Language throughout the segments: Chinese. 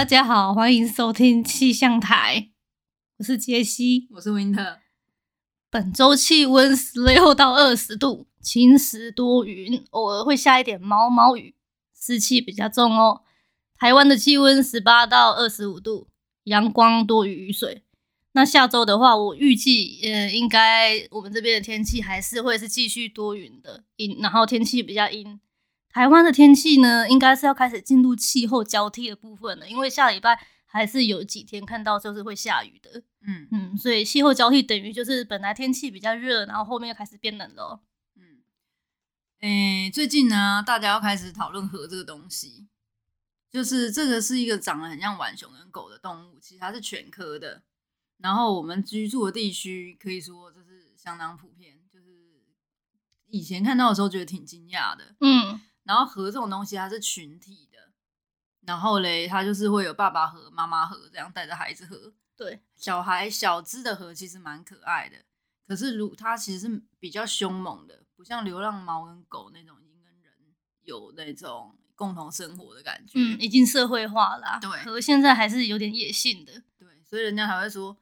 大家好，欢迎收听气象台，我是杰西，我是温特。本周气温十六到二十度，晴时多云，偶尔会下一点毛毛雨，湿气比较重哦。台湾的气温十八到二十五度，阳光多于雨水。那下周的话，我预计，呃，应该我们这边的天气还是会是继续多云的，阴，然后天气比较阴。台湾的天气呢，应该是要开始进入气候交替的部分了，因为下礼拜还是有几天看到就是会下雨的。嗯嗯，所以气候交替等于就是本来天气比较热，然后后面又开始变冷了。嗯，诶、欸，最近呢，大家要开始讨论河这个东西，就是这个是一个长得很像浣熊跟狗的动物，其实它是犬科的。然后我们居住的地区可以说就是相当普遍，就是以前看到的时候觉得挺惊讶的。嗯，然后河这种东西它是群体的，然后嘞，它就是会有爸爸和、妈妈和这样带着孩子河。对，小孩小只的河其实蛮可爱的，可是如它其实是比较凶猛的，不像流浪猫跟狗那种已经跟人有那种共同生活的感觉，嗯，已经社会化了。对，河现在还是有点野性的。对，所以人家还会说，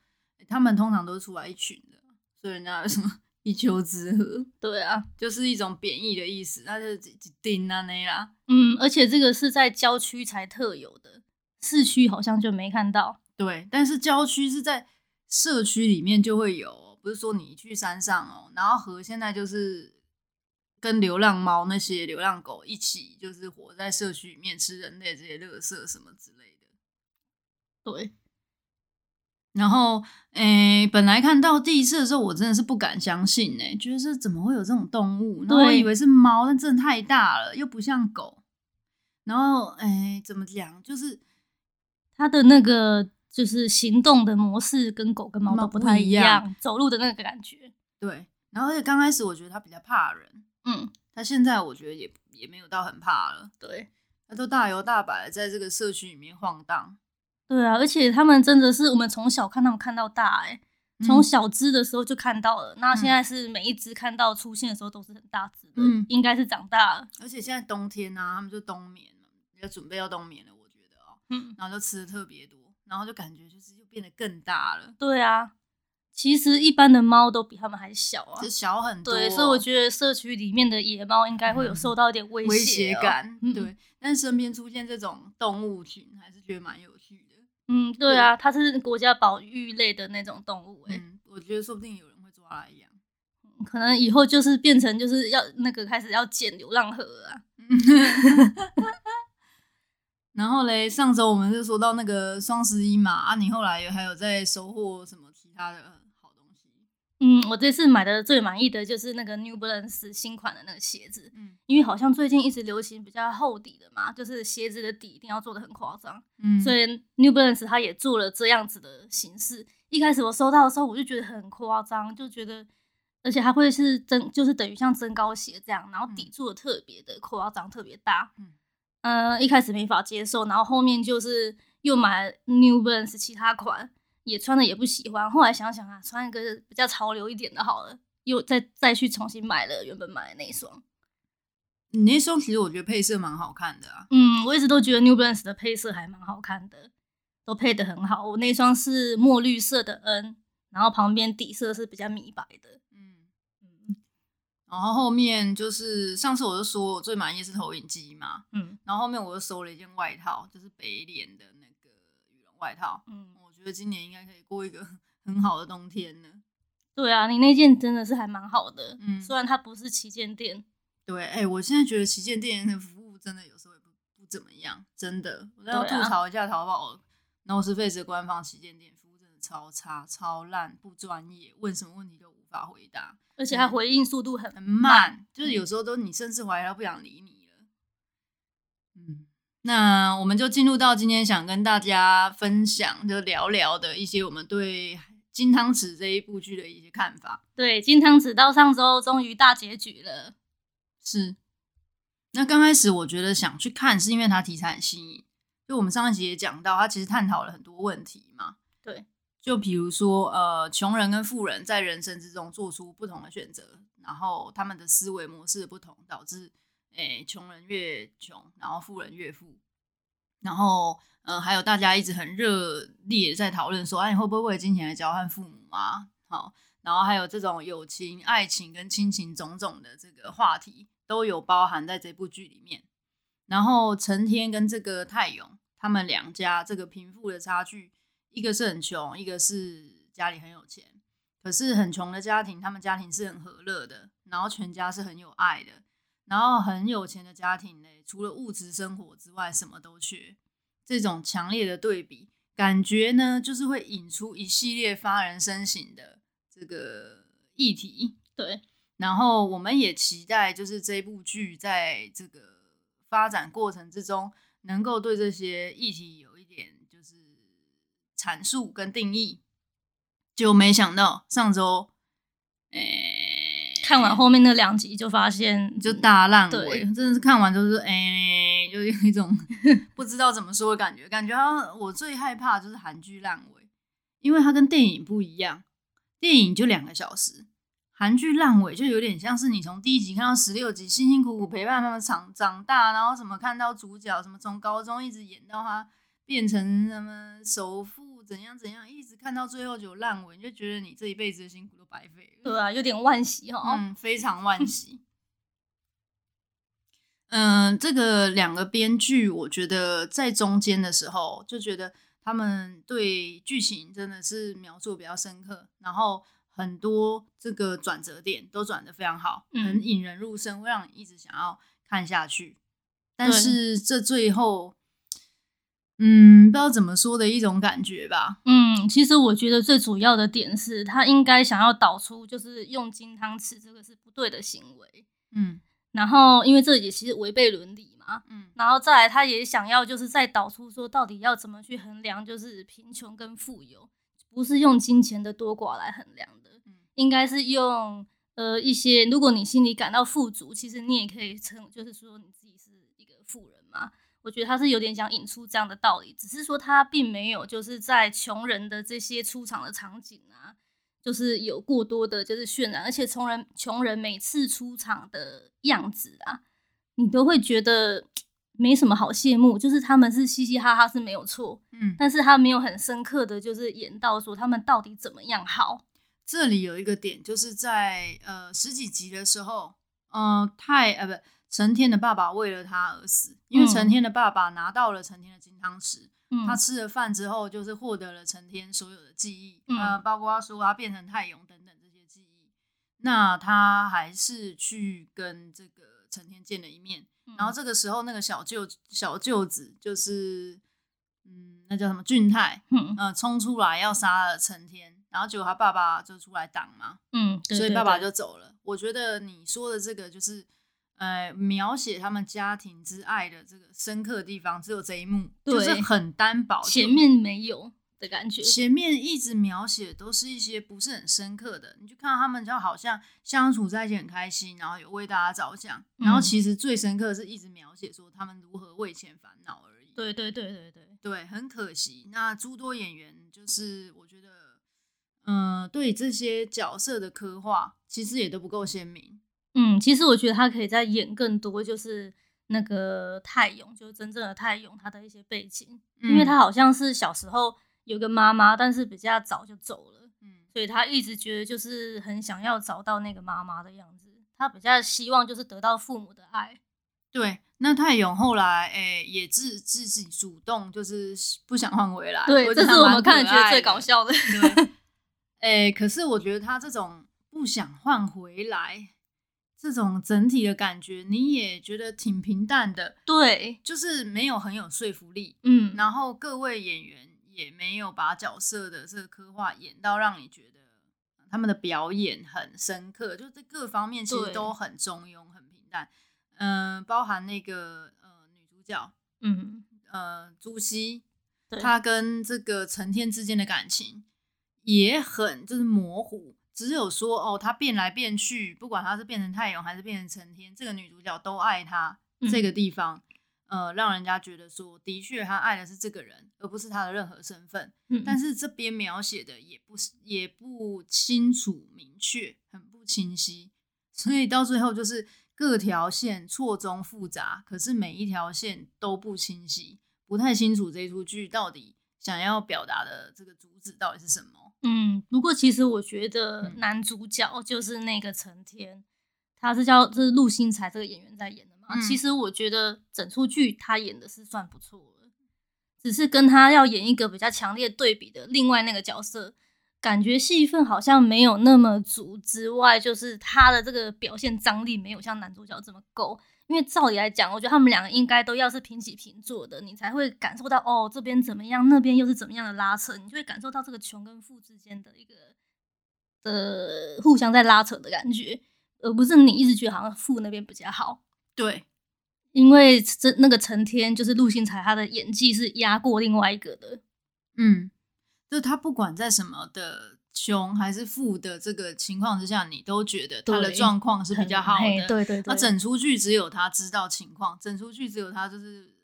他们通常都是出来一群的，所以人家有什么一丘之貉？对啊，就是一种贬义的意思，那就是一丁啊那啦。嗯，而且这个是在郊区才特有的，市区好像就没看到。对，但是郊区是在社区里面就会有，不是说你去山上哦。然后河现在就是跟流浪猫那些流浪狗一起，就是活在社区里面吃人类这些垃圾什么之类的。对。然后，诶，本来看到第一次的时候，我真的是不敢相信，诶，觉得是怎么会有这种动物？然后我以为是猫，但真的太大了，又不像狗。然后，诶，怎么讲？就是它的那个。就是行动的模式跟狗跟猫都不太一样，一样走路的那个感觉。对，然后而且刚开始我觉得它比较怕人，嗯，它现在我觉得也也没有到很怕了。对，它都大摇大摆的在这个社区里面晃荡。对啊，而且他们真的是我们从小看他们看到大，欸，哎，从小只的时候就看到了，嗯，那现在是每一只看到出现的时候都是很大只的，嗯，应该是长大了。而且现在冬天啊，他们就冬眠了，要准备要冬眠了，我觉得哦，嗯，然后就吃的特别多。然后就感觉就是又变得更大了。对啊，其实一般的猫都比它们还小啊，就小很多。对，所以我觉得社区里面的野猫应该会有受到一点威胁、哦、威胁感。对，但身边出现这种动物群，还是觉得蛮有。嗯，对啊，它是国家保育类的那种动物、欸。嗯，我觉得说不定有人会抓来养。可能以后就是变成就是要那个开始要捡流浪河啊。然后嘞，上周我们就说到那个双十一嘛，啊，你后来还有在收获什么其他的？嗯，我这次买的最满意的就是那个 New Balance 新款的那个鞋子，嗯，因为好像最近一直流行比较厚底的嘛，就是鞋子的底一定要做的很夸张，嗯，所以 New Balance 它也做了这样子的形式。一开始我收到的时候，我就觉得很夸张，就觉得，而且还会是增，就是等于像增高鞋这样，然后底做的特别的夸张，特别大，嗯。呃，一开始没法接受，然后后面就是又买 New Balance 其他款，也穿的也不喜欢。后来想想啊，穿一个比较潮流一点的好了，又再再去重新买了原本买的那一双。你那双其实我觉得配色蛮好看的啊。嗯，我一直都觉得 New Balance 的配色还蛮好看的，都配的很好。我那双是墨绿色的 N，然后旁边底色是比较米白的。然后后面就是上次我就说我最满意是投影机嘛，嗯，然后后面我又收了一件外套，就是北脸的那个羽绒外套，嗯，我觉得今年应该可以过一个 很好的冬天呢。对啊，你那件真的是还蛮好的，嗯，虽然它不是旗舰店。对，哎、欸，我现在觉得旗舰店的服务真的有时候也不不怎么样，真的，我要吐槽一下淘宝 NoSpace 的官方旗舰店服务真的超差、超烂、不专业，问什么问题都无法回答。而且它回应速度很很慢，就是有时候都你甚至怀疑他不想理你了。嗯，那我们就进入到今天想跟大家分享，就聊聊的一些我们对《金汤匙》这一部剧的一些看法。对，《金汤匙》到上周终于大结局了。是。那刚开始我觉得想去看，是因为它题材很新颖。就我们上一集也讲到，它其实探讨了很多问题嘛。对。就比如说，呃，穷人跟富人在人生之中做出不同的选择，然后他们的思维模式不同，导致，诶，穷人越穷，然后富人越富。然后，呃，还有大家一直很热烈在讨论说，哎，你会不会为了金钱来交换父母啊？好，然后还有这种友情、爱情跟亲情种种的这个话题都有包含在这部剧里面。然后成天跟这个泰勇他们两家这个贫富的差距，一个是很穷，一个是家里很有钱。可是很穷的家庭，他们家庭是很和乐的，然后全家是很有爱的。然后很有钱的家庭呢，除了物质生活之外，什么都缺。这种强烈的对比，感觉呢，就是会引出一系列发人深省的这个议题。对，然后我们也期待，就是这部剧在这个发展过程之中，能够对这些议题有一点就是阐述跟定义。就没想到上周，诶。看完后面那两集就发现就大烂尾，真的是看完就是哎、欸，就有一种 不知道怎么说的感觉。感觉我最害怕就是韩剧烂尾，因为它跟电影不一样，电影就两个小时，韩剧烂尾就有点像是你从第一集看到十六集，辛辛苦苦陪伴他们长长大，然后什么看到主角什么从高中一直演到他变成什么首富。怎样怎样，一直看到最后就烂尾，你就觉得你这一辈子的辛苦都白费了。对啊，有点惋惜哈。嗯，非常惋惜。嗯、呃，这个两个编剧，我觉得在中间的时候就觉得他们对剧情真的是描述比较深刻，然后很多这个转折点都转的非常好，很引人入胜，会让你一直想要看下去。但是这最后。嗯，不知道怎么说的一种感觉吧。嗯，其实我觉得最主要的点是他应该想要导出，就是用金汤匙这个是不对的行为。嗯，然后因为这也其实违背伦理嘛。嗯，然后再来，他也想要就是再导出说，到底要怎么去衡量，就是贫穷跟富有，不是用金钱的多寡来衡量的。嗯，应该是用呃一些，如果你心里感到富足，其实你也可以称，就是说你自己是一个富人嘛。我觉得他是有点想引出这样的道理，只是说他并没有就是在穷人的这些出场的场景啊，就是有过多的就是渲染，而且穷人穷人每次出场的样子啊，你都会觉得 没什么好羡慕，就是他们是嘻嘻哈哈是没有错，嗯，但是他没有很深刻的就是演到说他们到底怎么样好。这里有一个点，就是在呃十几集的时候，嗯、呃，太呃不。成天的爸爸为了他而死，因为成天的爸爸拿到了成天的金汤匙，嗯、他吃了饭之后，就是获得了成天所有的记忆，嗯、呃，包括他说他变成泰勇等等这些记忆。那他还是去跟这个成天见了一面，嗯、然后这个时候那个小舅小舅子就是，嗯，那叫什么俊泰，嗯，呃，冲出来要杀了成天，然后结果他爸爸就出来挡嘛，嗯，所以爸爸就走了。我觉得你说的这个就是。呃，描写他们家庭之爱的这个深刻的地方，只有这一幕，就是很单薄，前面没有的感觉。前面一直描写都是一些不是很深刻的，你就看到他们就好像相处在一起很开心，然后有为大家着想，嗯、然后其实最深刻的是一直描写说他们如何为钱烦恼而已。对对对对对对，很可惜。那诸多演员就是我觉得，嗯、呃，对这些角色的刻画其实也都不够鲜明。嗯，其实我觉得他可以再演更多，就是那个泰勇，就是真正的泰勇，他的一些背景，嗯、因为他好像是小时候有个妈妈，但是比较早就走了，嗯，所以他一直觉得就是很想要找到那个妈妈的样子，他比较希望就是得到父母的爱。对，那泰勇后来诶、欸、也自自己主动就是不想换回来，对，这是我们看觉得最搞笑的。对，诶、欸，可是我觉得他这种不想换回来。这种整体的感觉，你也觉得挺平淡的，对，就是没有很有说服力，嗯，然后各位演员也没有把角色的这个刻画演到让你觉得他们的表演很深刻，就这各方面其实都很中庸、很平淡，嗯、呃，包含那个呃女主角，嗯呃朱熙，对。她跟这个成天之间的感情也很就是模糊。只有说哦，他变来变去，不管他是变成太阳还是变成成天，这个女主角都爱他。嗯、这个地方，呃，让人家觉得说，的确他爱的是这个人，而不是他的任何身份。嗯、但是这边描写的也不是也不清楚明确，很不清晰，所以到最后就是各条线错综复杂，可是每一条线都不清晰，不太清楚这一出剧到底想要表达的这个主旨到底是什么。嗯，不过其实我觉得男主角就是那个陈天，他是叫这是陆星材这个演员在演的嘛。嗯、其实我觉得整出剧他演的是算不错的，只是跟他要演一个比较强烈对比的另外那个角色，感觉戏份好像没有那么足。之外，就是他的这个表现张力没有像男主角这么够。因为照理来讲，我觉得他们两个应该都要是平起平坐的，你才会感受到哦，这边怎么样，那边又是怎么样的拉扯，你就会感受到这个穷跟富之间的一个呃互相在拉扯的感觉，而不是你一直觉得好像富那边比较好。对，因为这那个成天就是陆星材，他的演技是压过另外一个的。嗯，就是他不管在什么的。穷还是富的这个情况之下，你都觉得他的状况是比较好的。对对对，那整出剧只有他知道情况，整出剧只有他就是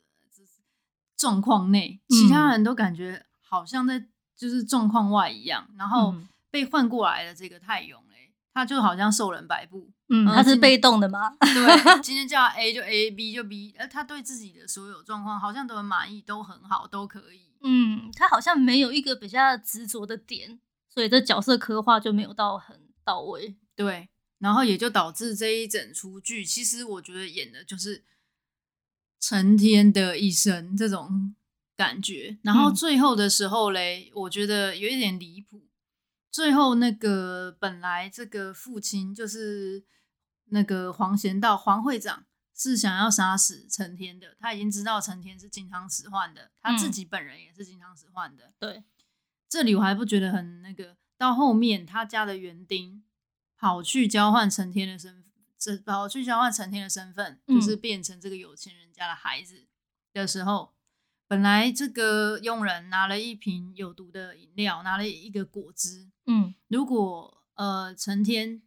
状况内，其他人都感觉好像在就是状况外一样。然后被换过来的这个泰勇嘞，他就好像受人摆布。嗯，他是被动的吗？对，今天 叫他 A 就 A，B 就 B，呃他对自己的所有状况好像都很满意，都很好，都可以。嗯，他好像没有一个比较执着的点。所以这角色刻画就没有到很到位，对，然后也就导致这一整出剧，其实我觉得演的就是成天的一生这种感觉。然后最后的时候嘞，嗯、我觉得有一点离谱。最后那个本来这个父亲就是那个黄贤道黄会长是想要杀死成天的，他已经知道成天是金汤使唤的，他自己本人也是金汤使唤的，嗯、对。这里我还不觉得很那个，到后面他家的园丁跑去交换成天的身份，这跑去交换成天的身份，就是变成这个有钱人家的孩子的时候，嗯、本来这个佣人拿了一瓶有毒的饮料，拿了一个果汁，嗯，如果呃成天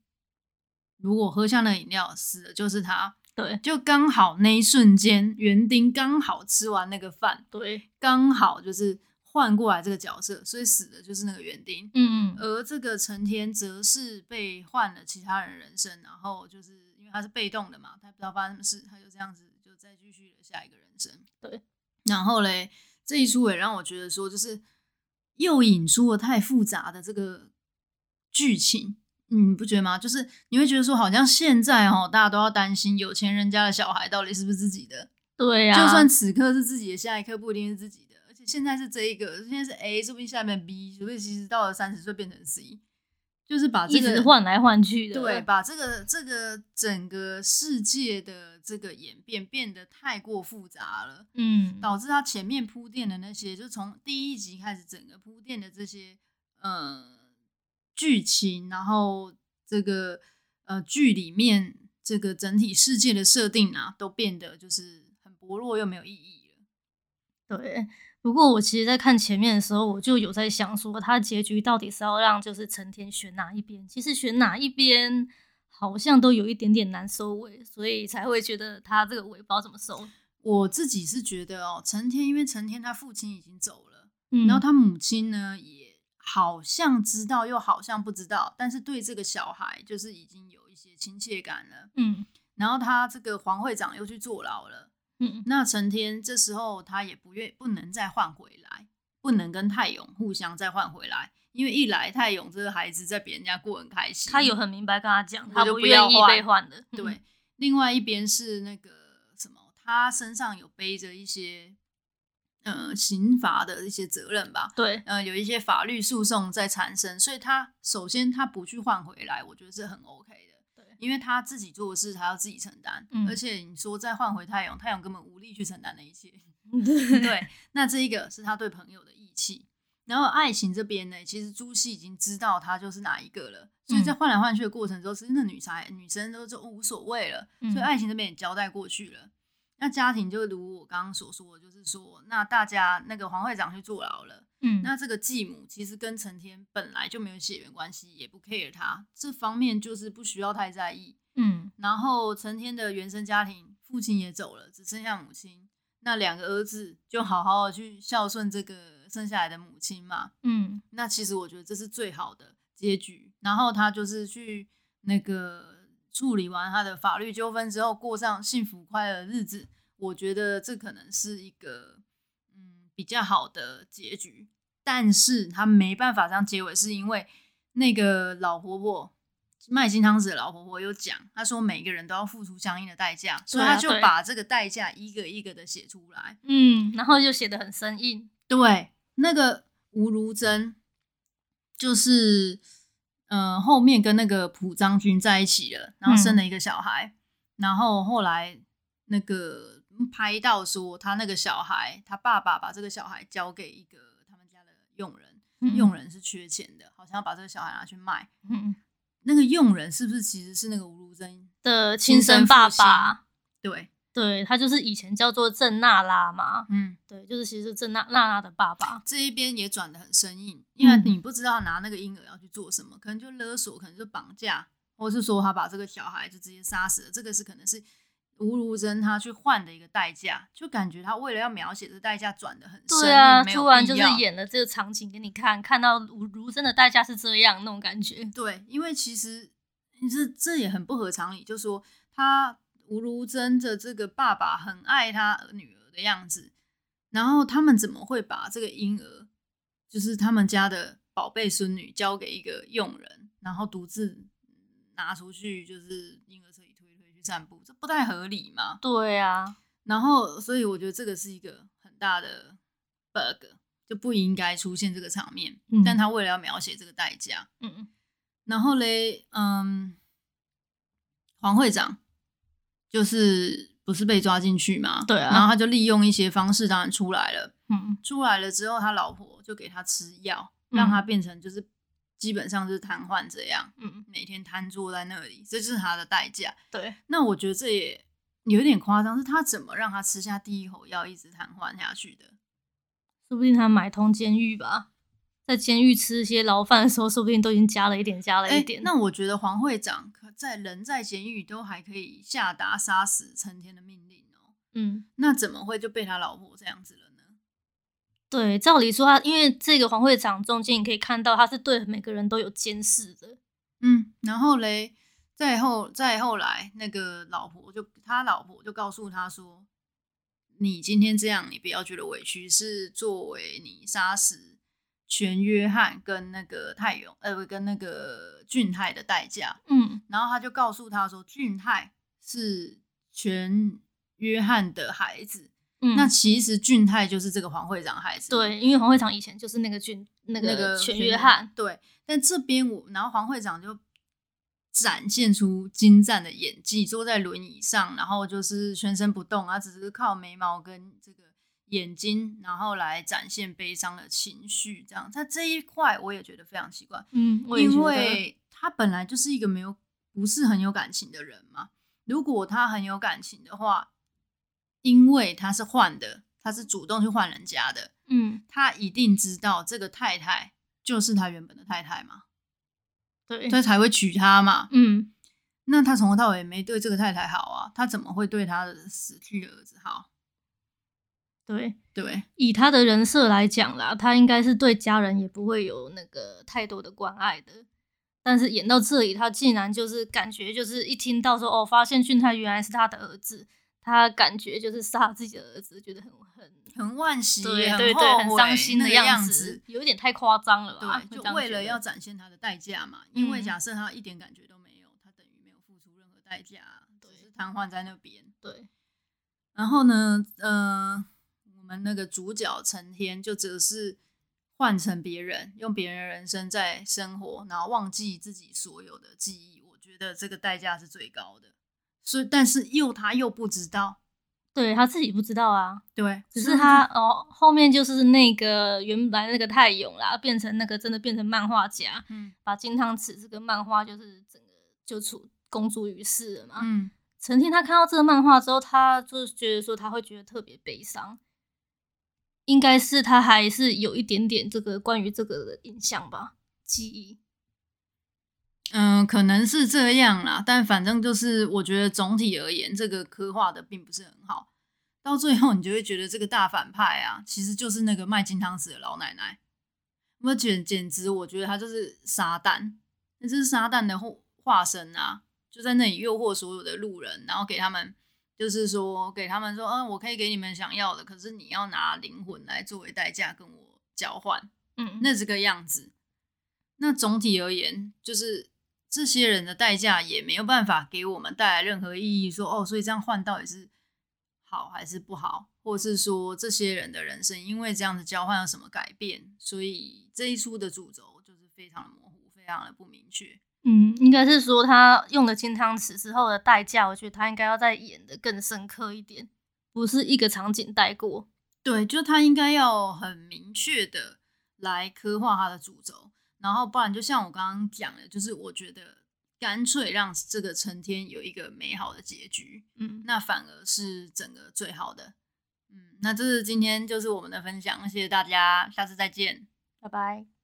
如果喝下那饮料死的就是他，对，就刚好那一瞬间园丁刚好吃完那个饭，对，刚好就是。换过来这个角色，所以死的就是那个园丁。嗯嗯，而这个成天则是被换了其他人人生，然后就是因为他是被动的嘛，他不知道发生什么事，他就这样子就再继续了下一个人生。对，然后嘞，这一出也让我觉得说，就是又引出了太复杂的这个剧情，你不觉得吗？就是你会觉得说，好像现在哦，大家都要担心有钱人家的小孩到底是不是自己的。对呀、啊，就算此刻是自己的，下一刻不一定是自己的。而且现在是这一个，现在是 A，说不定下面 B，所以其实到了三十岁变成 C，就是把这个一直换来换去的，对，把这个这个整个世界的这个演变变得太过复杂了，嗯，导致他前面铺垫的那些，就从第一集开始整个铺垫的这些呃剧情，然后这个呃剧里面这个整体世界的设定啊，都变得就是很薄弱又没有意义了，对。不过我其实，在看前面的时候，我就有在想说，他结局到底是要让就是成天选哪一边？其实选哪一边好像都有一点点难收尾，所以才会觉得他这个尾不知道怎么收。我自己是觉得哦，成天因为成天他父亲已经走了，嗯，然后他母亲呢也好像知道，又好像不知道，但是对这个小孩就是已经有一些亲切感了，嗯，然后他这个黄会长又去坐牢了。嗯，那成天这时候他也不愿不能再换回来，不能跟泰勇互相再换回来，因为一来泰勇这个孩子在别人家过很开心，他有很明白跟他讲，他不愿意被换的。对，嗯、另外一边是那个什么，他身上有背着一些呃刑罚的一些责任吧？对，呃，有一些法律诉讼在产生，所以他首先他不去换回来，我觉得是很 OK 的。对因为他自己做的事，他要自己承担，嗯、而且你说再换回太阳，太阳根本无力去承担那一切。对，那这一个是他对朋友的义气。然后爱情这边呢，其实朱熹已经知道他就是哪一个了，所以在换来换去的过程中，其实那女才女生都就无所谓了，所以爱情这边也交代过去了。那家庭就如我刚刚所说，就是说，那大家那个黄会长去坐牢了。嗯，那这个继母其实跟成天本来就没有血缘关系，也不 care 他这方面，就是不需要太在意。嗯，然后成天的原生家庭，父亲也走了，只剩下母亲，那两个儿子就好好的去孝顺这个生下来的母亲嘛。嗯，那其实我觉得这是最好的结局。然后他就是去那个处理完他的法律纠纷之后，过上幸福快乐的日子。我觉得这可能是一个。比较好的结局，但是他没办法这样结尾，是因为那个老婆婆卖金汤匙的老婆婆有讲，她说每个人都要付出相应的代价，所以她就把这个代价一个一个的写出来，嗯，然后就写的很生硬。对，那个吴如珍就是，呃，后面跟那个朴章君在一起了，然后生了一个小孩，嗯、然后后来那个拍到说他那个小孩，他爸爸把这个小孩交给一个他们家的佣人，嗯、佣人是缺钱的，好像要把这个小孩拿去卖。嗯，那个佣人是不是其实是那个吴如珍的亲生爸爸？对。对，他就是以前叫做郑娜拉嘛，嗯，对，就是其实是郑娜娜拉的爸爸。这一边也转的很生硬，因为你不知道他拿那个婴儿要去做什么，可能就勒索，可能就绑架，或是说他把这个小孩就直接杀死了。这个是可能是吴如珍他去换的一个代价，就感觉他为了要描写这代价转的很。对啊，突然就是演了这个场景给你看，看到吴如珍的代价是这样那种感觉。对，因为其实你这这也很不合常理，就是说他。吴如真的这个爸爸很爱他女儿的样子，然后他们怎么会把这个婴儿，就是他们家的宝贝孙女，交给一个佣人，然后独自拿出去，就是婴儿车一推推去散步，这不太合理嘛？对啊，然后所以我觉得这个是一个很大的 bug，就不应该出现这个场面。嗯，但他为了要描写这个代价，嗯嗯，然后嘞，嗯，黄会长。就是不是被抓进去嘛？对啊，然后他就利用一些方式，当然出来了。嗯，出来了之后，他老婆就给他吃药，让他变成就是基本上就是瘫痪这样。嗯，每天瘫坐在那里，这就是他的代价。对，那我觉得这也有点夸张，是他怎么让他吃下第一口药，一直瘫痪下去的？说不定他买通监狱吧。在监狱吃一些牢饭的时候，说不定都已经加了一点，加了一点。那我觉得黄会长在人在监狱都还可以下达杀死陈天的命令哦。嗯，那怎么会就被他老婆这样子了呢？对，照理说他，因为这个黄会长中间你可以看到他是对每个人都有监视的。嗯，然后嘞，再后再后来，那个老婆就他老婆就告诉他说：“你今天这样，你不要觉得委屈，是作为你杀死。”全约翰跟那个泰勇，呃，跟那个俊泰的代价，嗯，然后他就告诉他说，俊泰是全约翰的孩子，嗯，那其实俊泰就是这个黄会长孩子，对，因为黄会长以前就是那个俊，那个全约翰，对，但这边我，然后黄会长就展现出精湛的演技，坐在轮椅上，然后就是全身不动啊，只是靠眉毛跟这个。眼睛，然后来展现悲伤的情绪，这样，在这一块我也觉得非常奇怪，嗯，因为他本来就是一个没有不是很有感情的人嘛。如果他很有感情的话，因为他是换的，他是主动去换人家的，嗯，他一定知道这个太太就是他原本的太太嘛，对，所以才会娶她嘛，嗯，那他从头到尾没对这个太太好啊，他怎么会对他的死去的儿子好？对对，以他的人设来讲啦，他应该是对家人也不会有那个太多的关爱的。但是演到这里，他竟然就是感觉就是一听到说哦，发现俊泰原来是他的儿子，他感觉就是杀自己的儿子，觉得很很很惋惜，对对对，很伤心的样子，有一点太夸张了吧？对，就为了要展现他的代价嘛。因为假设他一点感觉都没有，他等于没有付出任何代价，只是瘫痪在那边。对，然后呢，呃。我们那个主角成天就只是换成别人，用别人的人生在生活，然后忘记自己所有的记忆。我觉得这个代价是最高的。所以，但是又他又不知道，对他自己不知道啊。对，只是他哦，后面就是那个原来那个泰勇啦，变成那个真的变成漫画家，嗯，把金汤匙这个漫画就是整个就出公诸于世了嘛。嗯，成天他看到这个漫画之后，他就觉得说他会觉得特别悲伤。应该是他还是有一点点这个关于这个的印象吧，记忆。嗯，可能是这样啦，但反正就是我觉得总体而言，这个刻画的并不是很好。到最后，你就会觉得这个大反派啊，其实就是那个卖金汤匙的老奶奶。那简简直，我觉得他就是撒旦，那这是撒旦的化身啊，就在那里诱惑所有的路人，然后给他们就是说给他们说，嗯，我可以给你们想要的，可是你要拿灵魂来作为代价跟我交换，嗯，那这个样子。那总体而言，就是这些人的代价也没有办法给我们带来任何意义。说哦，所以这样换到底是好还是不好，或是说这些人的人生因为这样子交换有什么改变？所以这一出的主轴就是非常的模糊，非常的不明确。嗯，应该是说他用了金汤匙之后的代价，我觉得他应该要再演的更深刻一点，不是一个场景带过。对，就他应该要很明确的来刻画他的主轴，然后不然就像我刚刚讲的，就是我觉得干脆让这个成天有一个美好的结局，嗯，那反而是整个最好的。嗯，那这是今天就是我们的分享，谢谢大家，下次再见，拜拜。